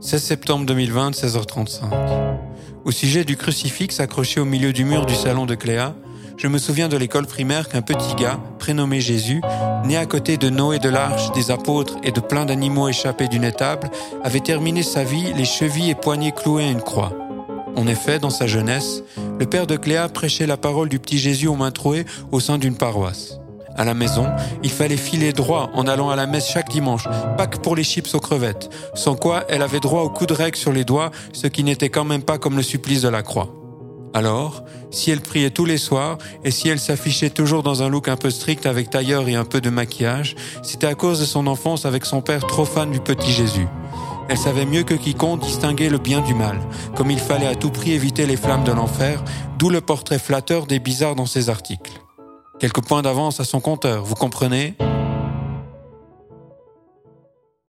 16 septembre 2020, 16h35. Au sujet du crucifix accroché au milieu du mur du salon de Cléa, je me souviens de l'école primaire qu'un petit gars, prénommé Jésus, né à côté de Noé de l'Arche, des apôtres et de plein d'animaux échappés d'une étable, avait terminé sa vie les chevilles et poignets cloués à une croix. En effet, dans sa jeunesse, le père de Cléa prêchait la parole du petit Jésus aux mains trouées au sein d'une paroisse. À la maison, il fallait filer droit en allant à la messe chaque dimanche, pas que pour les chips aux crevettes, sans quoi elle avait droit au coup de règle sur les doigts, ce qui n'était quand même pas comme le supplice de la croix. Alors, si elle priait tous les soirs et si elle s'affichait toujours dans un look un peu strict avec tailleur et un peu de maquillage, c'était à cause de son enfance avec son père trop fan du petit Jésus. Elle savait mieux que quiconque distinguer le bien du mal, comme il fallait à tout prix éviter les flammes de l'enfer, d'où le portrait flatteur des bizarres dans ses articles. Quelques points d'avance à son compteur, vous comprenez?